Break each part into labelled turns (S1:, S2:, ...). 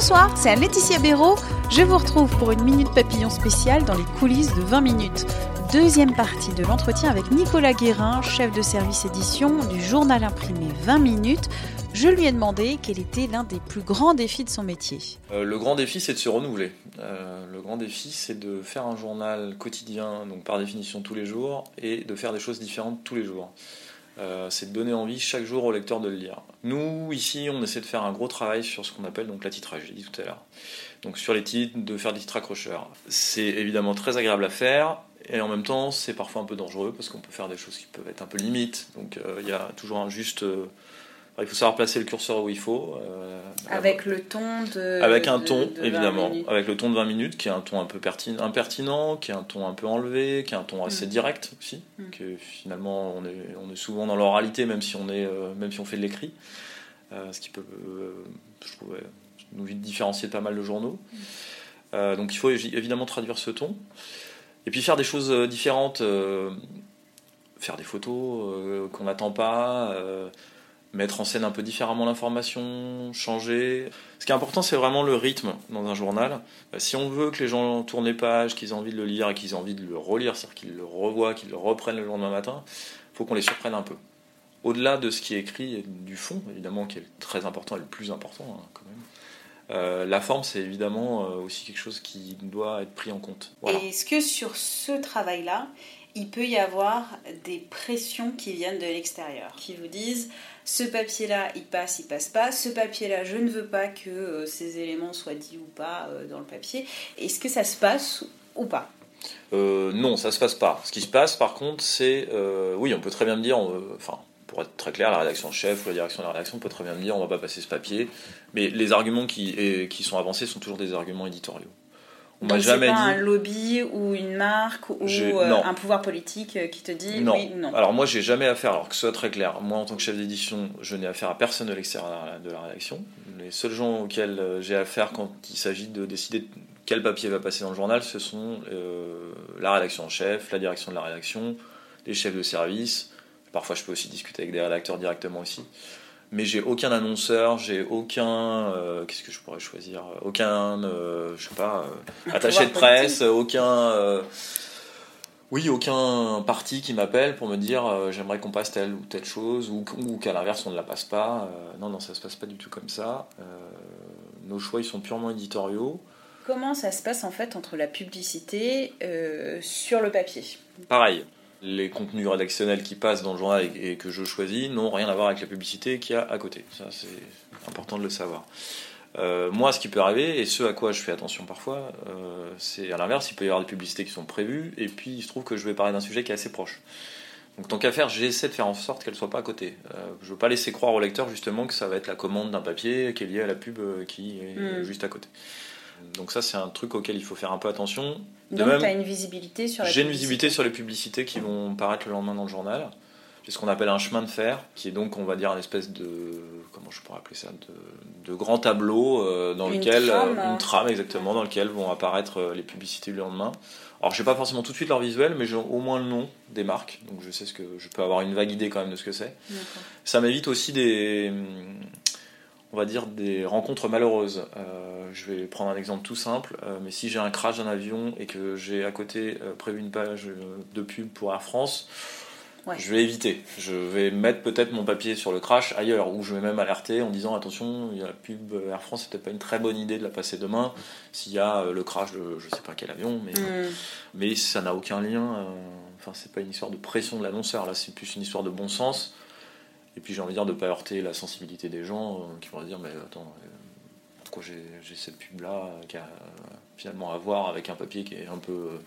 S1: Bonsoir, c'est Laetitia Béraud. Je vous retrouve pour une Minute Papillon spéciale dans les coulisses de 20 minutes. Deuxième partie de l'entretien avec Nicolas Guérin, chef de service édition du journal imprimé 20 minutes. Je lui ai demandé quel était l'un des plus grands défis de son métier.
S2: Euh, le grand défi, c'est de se renouveler. Euh, le grand défi, c'est de faire un journal quotidien, donc par définition tous les jours, et de faire des choses différentes tous les jours. Euh, c'est de donner envie chaque jour au lecteur de le lire. Nous, ici, on essaie de faire un gros travail sur ce qu'on appelle donc la titrage, j'ai dit tout à l'heure. Donc sur les titres, de faire des titres accrocheurs. C'est évidemment très agréable à faire, et en même temps, c'est parfois un peu dangereux, parce qu'on peut faire des choses qui peuvent être un peu limites. Donc euh, il y a toujours un juste... euh, il faut savoir placer le curseur où il faut. euh,
S1: Avec le ton de.
S2: avec un
S1: de-
S2: ton,
S1: de 20
S2: évidemment,
S1: minutes.
S2: avec le ton de 20 minutes, qui est un ton un peu pertin- impertinent, qui est un ton un peu enlevé, qui est un ton assez
S1: Mm.
S2: direct aussi,
S1: Mm.
S2: que finalement on est, on est souvent dans l'oralité, même si on est, euh, même si on fait de l'écrit, Euh, ce qui peut, je trouve, nous différencier de pas mal de journaux.
S1: Mm.
S2: Donc il faut évi- évidemment traduire ce ton, et puis faire des choses différentes, faire des photos qu'on n'attend pas. Mettre en scène un peu différemment l'information, changer. Ce qui est important, c'est vraiment le rythme dans un journal. Euh, Si on veut que les gens tournent les pages, qu'ils aient envie de le lire et qu'ils aient envie de le relire, c'est-à-dire qu'ils le revoient, qu'ils le reprennent le lendemain matin, il faut qu'on les surprenne un peu. Au-delà de ce qui est écrit du fond, évidemment, qui est très important et le plus important hein, quand même, euh, la forme, c'est évidemment euh, aussi quelque chose qui doit être pris en compte. Voilà.
S1: Est-ce que sur ce travail-là, il peut y avoir des pressions qui viennent de l'extérieur, qui vous disent ce papier-là, il passe, il passe pas, ce papier-là, je ne veux pas que euh, ces éléments soient dits ou pas euh, dans le papier. Est-ce que ça se passe ou pas?
S2: Euh, non, ça se passe pas. Ce qui se passe, par contre, c'est, oui, on peut très bien me dire, enfin, pour être très clair, la rédaction chef ou la direction de la rédaction peut très bien me dire, on va pas passer ce papier, mais les arguments qui sont avancés sont toujours des arguments éditoriaux. On m'a jamais
S1: pas
S2: dit.
S1: un lobby ou une marque ou euh, un pouvoir politique euh, qui te dit
S2: Non.
S1: oui ou non.
S2: Alors moi, j'ai jamais affaire, alors que ce soit très clair, moi en tant que chef d'édition, je n'ai affaire à personne de l'extérieur de la- rédaction. Les seuls gens auxquels euh, j'ai affaire quand il s'agit de décider quel papier va passer dans le journal, ce sont euh, la rédaction en chef, la direction de la rédaction, les chefs de service. Parfois, je peux aussi discuter avec des rédacteurs directement aussi. Mais j'ai aucun annonceur, j'ai aucun. euh, Qu'est-ce que je pourrais choisir? Aucun, euh, je sais pas, euh, attaché de presse, aucun. oui, aucun parti qui m'appelle pour me dire j'aimerais qu'on passe telle ou telle chose, ou, ou qu'à l'inverse on ne la passe pas. Non, non, ça se passe pas du tout comme ça. Nos choix ils sont purement éditoriaux.
S1: Comment ça se passe en fait entre la publicité sur le papier?
S2: Pareil, les contenus rédactionnels qui passent dans le journal et, que je choisis n'ont rien à voir avec la publicité qu'il y a à côté. Ça, c'est important de le savoir. Euh, moi, ce qui peut arriver, et ce à quoi je fais attention parfois, euh, c'est à l'inverse, il peut y avoir des publicités qui sont prévues, et puis il se trouve que je vais parler d'un sujet qui est assez proche. Donc tant qu'à faire, j'essaie de faire en sorte qu'elle soit pas à côté. Euh, je veux pas laisser croire au lecteur justement que ça va être la commande d'un papier qui est lié à la pub euh, qui est
S1: Mm.
S2: juste à côté. Donc ça, c'est un truc auquel il faut faire un peu attention. De
S1: Donc
S2: même-
S1: tu as une visibilité sur
S2: j'ai une visibilité sur les publicités qui vont paraître le lendemain dans le journal. J'ai ce qu'on appelle un chemin de fer, qui est donc, on va dire, une espèce de. Comment je pourrais appeler ça De, de grand tableau euh, dans
S1: Une
S2: lequel.
S1: trame.
S2: une trame, exactement, dans lequel vont apparaître euh, les publicités du lendemain. Alors, je n'ai pas forcément tout de suite leur visuel, mais j'ai au moins le nom des marques. Donc, je sais ce que. Je peux avoir une vague idée quand même de ce que c'est. Ça m'évite aussi des, on va dire des rencontres malheureuses. Euh, je vais prendre un exemple tout simple, euh, mais si j'ai un crash d'un avion et que j'ai à côté euh, prévu une page de pub pour Air France,
S1: Ouais.
S2: je vais éviter. Je vais mettre peut-être mon papier sur le crash ailleurs, ou je vais même alerter en disant attention, il y a la pub Air France, c'est peut-être pas une très bonne idée de la passer demain s'il y a le crash de je sais pas quel avion, mais
S1: Hmm.
S2: mais ça n'a aucun lien. Enfin, c'est pas une histoire de pression de l'annonceur. Là, c'est plus une histoire de bon sens. Et puis, j'ai envie de dire de pas heurter la sensibilité des gens euh, qui vont se dire mais attends, euh, pourquoi j'ai cette pub là qui a euh, finalement à voir avec un papier qui est un peu euh,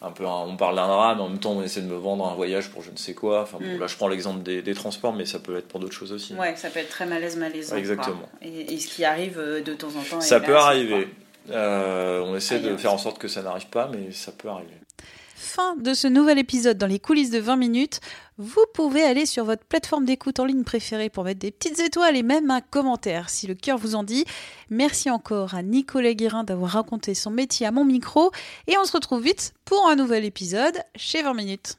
S2: un peu on parle d'un drame, en même temps on essaie de me vendre un voyage pour je ne sais quoi. Enfin, bon, mm. là je prends l'exemple des, transports, mais ça peut être pour d'autres choses aussi.
S1: Ouais, ça peut être très malaise malaisant.
S2: Exactement.
S1: Et, ce qui arrive euh, de temps en temps.
S2: Ça peut arriver. Euh, on essaie de faire en sorte que ça n'arrive pas, mais ça peut arriver
S1: fin de ce nouvel épisode dans les coulisses de 20 minutes. Vous pouvez aller sur votre plateforme d'écoute en ligne préférée pour mettre des petites étoiles et même un commentaire si le cœur vous en dit. Merci encore à Nicolas Guérin d'avoir raconté son métier à mon micro et on se retrouve vite pour un nouvel épisode chez 20 minutes.